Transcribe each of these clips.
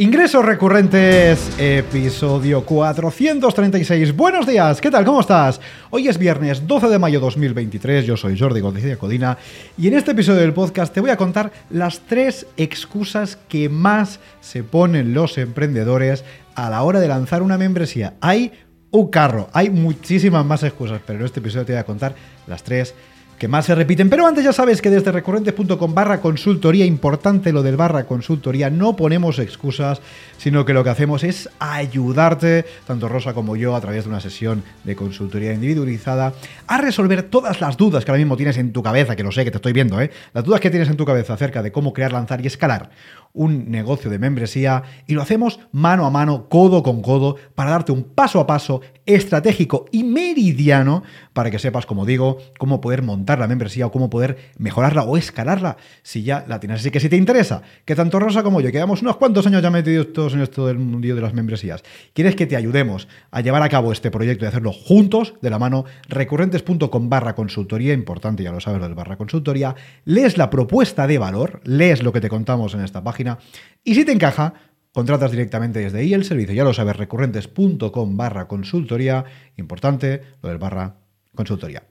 Ingresos recurrentes, episodio 436. Buenos días, ¿qué tal? ¿Cómo estás? Hoy es viernes 12 de mayo 2023, yo soy Jordi González Codina y en este episodio del podcast te voy a contar las tres excusas que más se ponen los emprendedores a la hora de lanzar una membresía. Hay un carro, hay muchísimas más excusas, pero en este episodio te voy a contar las tres que más se repiten. Pero antes ya sabes que desde recurrentes.com barra consultoría, importante lo del barra consultoría, no ponemos excusas, sino que lo que hacemos es ayudarte, tanto Rosa como yo, a través de una sesión de consultoría individualizada, a resolver todas las dudas que ahora mismo tienes en tu cabeza, que lo sé, que te estoy viendo, ¿eh? Las dudas que tienes en tu cabeza acerca de cómo crear, lanzar y escalar un negocio de membresía y lo hacemos mano a mano, codo con codo, para darte un paso a paso estratégico y meridiano para que sepas, como digo, cómo poder montar la membresía o cómo poder mejorarla o escalarla si ya la tienes. Así que si te interesa, que tanto Rosa como yo, quedamos unos cuantos años ya metidos todos en esto del mundo de las membresías, quieres que te ayudemos a llevar a cabo este proyecto y hacerlo juntos, de la mano, recurrentes.com barra consultoría, importante, ya lo sabes, lo del barra consultoría, lees la propuesta de valor, lees lo que te contamos en esta página, y si te encaja, contratas directamente desde ahí el servicio. Ya lo sabes, recurrentes.com barra consultoría. Importante, lo del barra consultoría.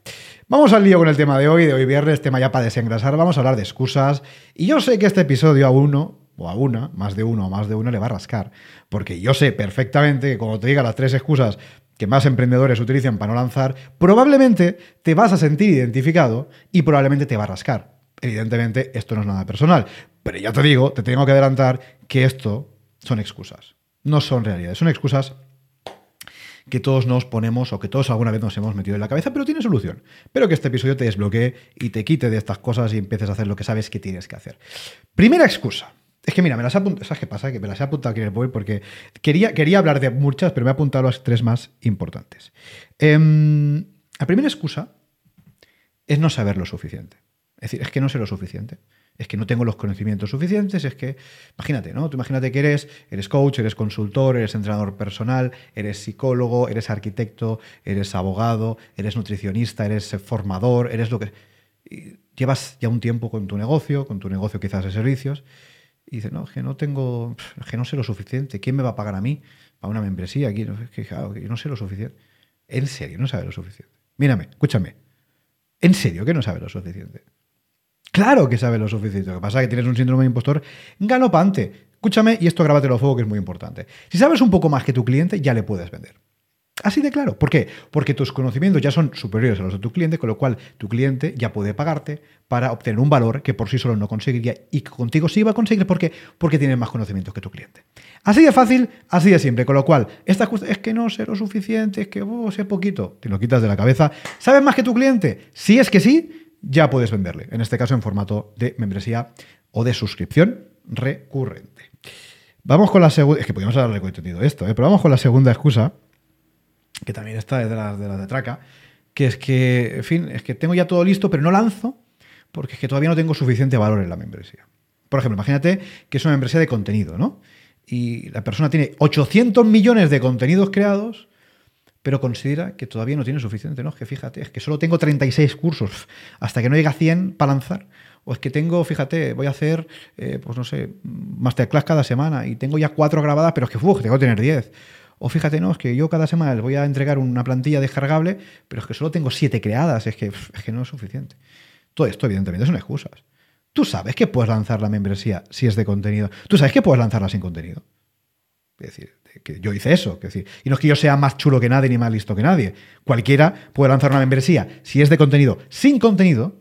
Vamos al lío con el tema de hoy, de hoy viernes, tema ya para desengrasar. Vamos a hablar de excusas. Y yo sé que este episodio a uno, o a una, más de uno o más de uno, le va a rascar. Porque yo sé perfectamente que como te diga las tres excusas que más emprendedores utilizan para no lanzar, probablemente te vas a sentir identificado y probablemente te va a rascar. Evidentemente, esto no es nada personal, pero ya te digo, te tengo que adelantar que esto son excusas, no son realidades, son excusas que todos nos ponemos o que todos alguna vez nos hemos metido en la cabeza, pero tiene solución. Pero que este episodio te desbloquee y te quite de estas cosas y empieces a hacer lo que sabes que tienes que hacer. Primera excusa. Es que mira, me las he apuntado. ¿Sabes qué pasa? Que me las he apuntado aquí en el móvil porque quería, quería hablar de muchas, pero me he apuntado las tres más importantes. Em, la primera excusa es no saber lo suficiente. Es decir, es que no sé lo suficiente. Es que no tengo los conocimientos suficientes, es que, imagínate, ¿no? Tú imagínate que eres, eres coach, eres consultor, eres entrenador personal, eres psicólogo, eres arquitecto, eres abogado, eres nutricionista, eres formador, eres lo que... llevas ya un tiempo con tu negocio, con tu negocio quizás de servicios, y dices, no, es que no tengo, es que no sé lo suficiente, ¿quién me va a pagar a mí para una membresía aquí? Es que, claro, yo no sé lo suficiente. En serio, no sabes lo suficiente. Mírame, escúchame. En serio que no sabes lo suficiente. Claro que sabe lo suficiente. Lo que pasa es que tienes un síndrome de impostor galopante. Escúchame, y esto grábatelo a fuego que es muy importante. Si sabes un poco más que tu cliente, ya le puedes vender. Así de claro. ¿Por qué? Porque tus conocimientos ya son superiores a los de tu cliente, con lo cual tu cliente ya puede pagarte para obtener un valor que por sí solo no conseguiría y que contigo sí va a conseguir. ¿Por qué? Porque tienes más conocimientos que tu cliente. Así de fácil, así de simple. Con lo cual, esta es que no sé lo suficiente, es que oh, sé poquito. Te lo quitas de la cabeza. ¿Sabes más que tu cliente? Si es que sí, ya puedes venderle, en este caso en formato de membresía o de suscripción recurrente. Vamos con la segunda, es que podríamos haberle contenido esto, ¿eh? pero vamos con la segunda excusa, que también está de las de, la de Traca, que es que, en fin, es que tengo ya todo listo, pero no lanzo porque es que todavía no tengo suficiente valor en la membresía. Por ejemplo, imagínate que es una membresía de contenido, ¿no? Y la persona tiene 800 millones de contenidos creados pero considera que todavía no tiene suficiente, ¿no? Es que fíjate, es que solo tengo 36 cursos hasta que no llegue a 100 para lanzar. O es que tengo, fíjate, voy a hacer, eh, pues no sé, masterclass cada semana y tengo ya cuatro grabadas, pero es que, tengo que tener 10. O fíjate, no, es que yo cada semana les voy a entregar una plantilla descargable, pero es que solo tengo siete creadas, es que, es que no es suficiente. Todo esto, evidentemente, son excusas. Tú sabes que puedes lanzar la membresía si es de contenido. Tú sabes que puedes lanzarla sin contenido. Es decir, que yo hice eso. decir, y no es que yo sea más chulo que nadie ni más listo que nadie. Cualquiera puede lanzar una membresía si es de contenido sin contenido.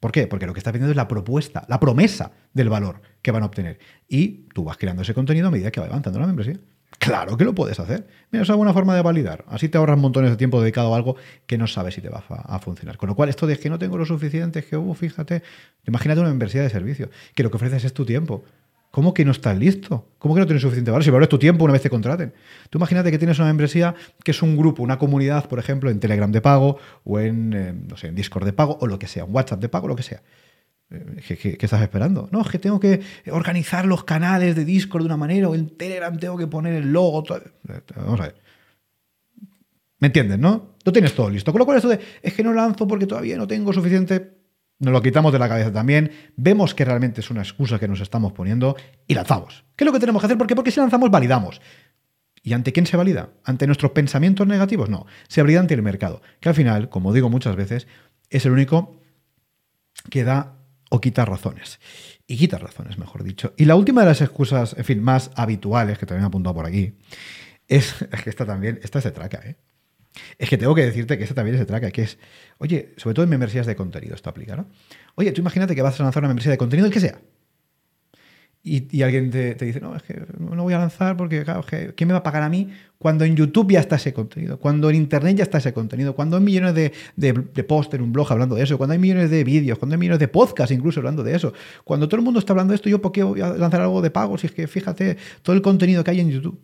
¿Por qué? Porque lo que está pidiendo es la propuesta, la promesa del valor que van a obtener. Y tú vas creando ese contenido a medida que va avanzando la membresía. Claro que lo puedes hacer. Mira, es una forma de validar. Así te ahorras montones de tiempo dedicado a algo que no sabes si te va a, funcionar. Con lo cual, esto de que no tengo lo suficiente, que, uh, fíjate, imagínate una membresía de servicio, que lo que ofreces es tu tiempo. ¿Cómo que no estás listo? ¿Cómo que no tienes suficiente valor? Si valoras tu tiempo una vez te contraten. Tú imagínate que tienes una membresía que es un grupo, una comunidad, por ejemplo, en Telegram de pago o en, eh, no sé, en Discord de pago o lo que sea, un WhatsApp de pago, lo que sea. Eh, ¿Qué, estás esperando? No, es que tengo que organizar los canales de Discord de una manera o en Telegram tengo que poner el logo. Vamos a ver. ¿Me entiendes, no? No tienes todo listo. Con lo cual, esto de es que no lanzo porque todavía no tengo suficiente nos lo quitamos de la cabeza también, vemos que realmente es una excusa que nos estamos poniendo y lanzamos. ¿Qué es lo que tenemos que hacer? ¿Por qué? Porque si lanzamos, validamos. ¿Y ante quién se valida? ¿Ante nuestros pensamientos negativos? No, se valida ante el mercado, que al final, como digo muchas veces, es el único que da o quita razones. Y quita razones, mejor dicho. Y la última de las excusas, en fin, más habituales, que también he apuntado por aquí, es, que esta también, esta es de traca, ¿eh? Es que tengo que decirte que esta también es de traca, que es, oye, sobre todo en membresías de contenido esto aplica, ¿no? Oye, tú imagínate que vas a lanzar una membresía de contenido, el que sea. Y, alguien te, dice, no, es que no voy a lanzar porque, claro, ¿quién me va a pagar a mí cuando en YouTube ya está ese contenido? Cuando en Internet ya está ese contenido, cuando hay millones de, de, de posts en un blog hablando de eso, cuando hay millones de vídeos, cuando hay millones de podcasts incluso hablando de eso, cuando todo el mundo está hablando de esto, ¿yo por qué voy a lanzar algo de pago si es que fíjate todo el contenido que hay en YouTube?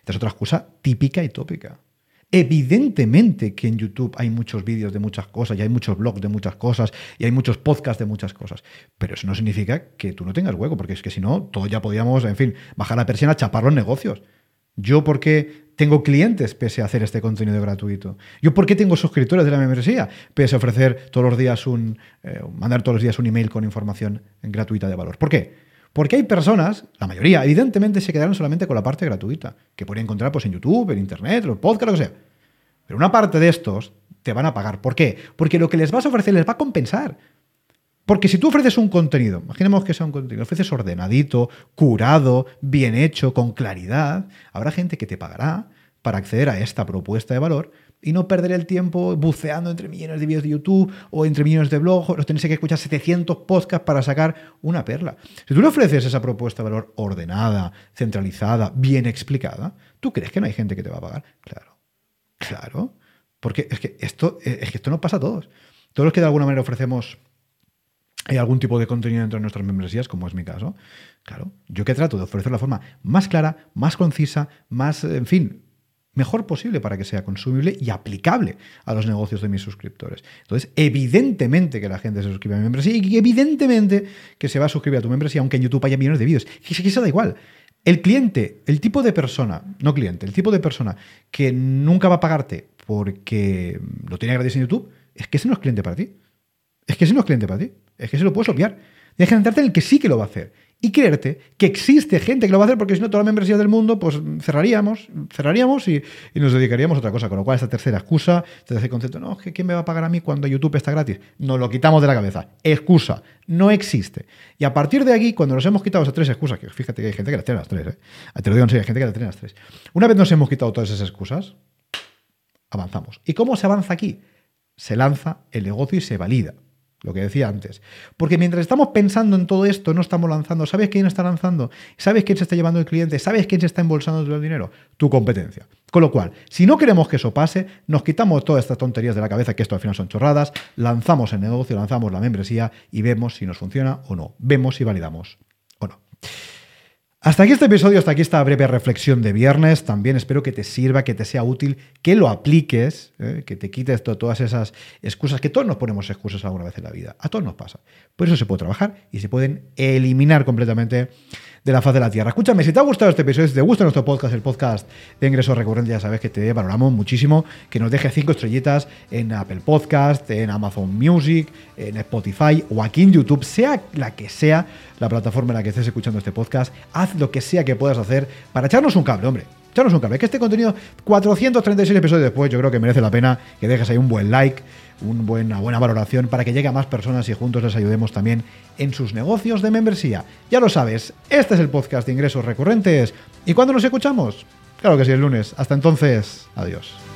Esta es otra excusa típica y tópica. Evidentemente que en YouTube hay muchos vídeos de muchas cosas y hay muchos blogs de muchas cosas y hay muchos podcasts de muchas cosas. Pero eso no significa que tú no tengas hueco, porque es que si no, todos ya podríamos, en fin, bajar la persiana, chapar los negocios. Yo porque tengo clientes pese a hacer este contenido gratuito. Yo porque tengo suscriptores de la membresía pese a ofrecer todos los días un, eh, mandar todos los días un email con información gratuita de valor. ¿Por qué? Porque hay personas, la mayoría, evidentemente se quedaron solamente con la parte gratuita, que pueden encontrar pues, en YouTube, en Internet, en podcast, lo que sea. Pero una parte de estos te van a pagar. ¿Por qué? Porque lo que les vas a ofrecer les va a compensar. Porque si tú ofreces un contenido, imaginemos que sea un contenido, ofreces ordenadito, curado, bien hecho, con claridad, habrá gente que te pagará para acceder a esta propuesta de valor y no perder el tiempo buceando entre millones de vídeos de YouTube o entre millones de blogs, o tenéis que escuchar 700 podcasts para sacar una perla. Si tú le ofreces esa propuesta de valor ordenada, centralizada, bien explicada, ¿tú crees que no hay gente que te va a pagar? Claro, claro. Porque es que esto, es que esto no pasa a todos. Todos los que de alguna manera ofrecemos hay algún tipo de contenido dentro de nuestras membresías, como es mi caso, claro, yo que trato de ofrecer la forma más clara, más concisa, más, en fin, mejor posible para que sea consumible y aplicable a los negocios de mis suscriptores. Entonces, evidentemente que la gente se suscribe a mi membresía y evidentemente que se va a suscribir a tu membresía, aunque en YouTube haya millones de vídeos. Que, eso da igual. El cliente, el tipo de persona, no cliente, el tipo de persona que nunca va a pagarte porque lo tiene gratis en YouTube, es que ese no es cliente para ti. Es que ese no es cliente para ti. Es que se lo puedes obviar. Tienes que centrarte en el que sí que lo va a hacer y creerte que existe gente que lo va a hacer porque si no toda la membresía del mundo pues cerraríamos, cerraríamos y, nos dedicaríamos a otra cosa. Con lo cual esta tercera excusa, este concepto, no, ¿quién me va a pagar a mí cuando YouTube está gratis? Nos lo quitamos de la cabeza. Excusa, no existe. Y a partir de aquí, cuando nos hemos quitado esas tres excusas, que fíjate que hay gente que las tiene las tres, ¿eh? te lo digo en serio, hay gente que las tiene las tres. Una vez nos hemos quitado todas esas excusas, avanzamos. ¿Y cómo se avanza aquí? Se lanza el negocio y se valida. Lo que decía antes. Porque mientras estamos pensando en todo esto, no estamos lanzando. ¿Sabes quién está lanzando? ¿Sabes quién se está llevando el cliente? ¿Sabes quién se está embolsando todo el dinero? Tu competencia. Con lo cual, si no queremos que eso pase, nos quitamos todas estas tonterías de la cabeza, que esto al final son chorradas, lanzamos el negocio, lanzamos la membresía y vemos si nos funciona o no. Vemos si validamos o no. Hasta aquí este episodio, hasta aquí esta breve reflexión de viernes. También espero que te sirva, que te sea útil, que lo apliques, ¿eh? que te quites todas esas excusas, que todos nos ponemos excusas alguna vez en la vida. A todos nos pasa. Por eso se puede trabajar y se pueden eliminar completamente de la faz de la tierra. Escúchame, si te ha gustado este episodio, si te gusta nuestro podcast, el podcast de ingresos recurrentes, ya sabes que te valoramos muchísimo, que nos dejes cinco estrellitas en Apple Podcast, en Amazon Music, en Spotify o aquí en YouTube, sea la que sea la plataforma en la que estés escuchando este podcast, lo que sea que puedas hacer para echarnos un cable, hombre. Echarnos un cable. Que este contenido, 436 episodios después, yo creo que merece la pena que dejes ahí un buen like una buena valoración para que llegue a más personas y juntos les ayudemos también en sus negocios de membresía. Ya lo sabes, este es el podcast de ingresos recurrentes. ¿Y cuándo nos escuchamos? Claro que sí, el lunes. Hasta entonces, adiós.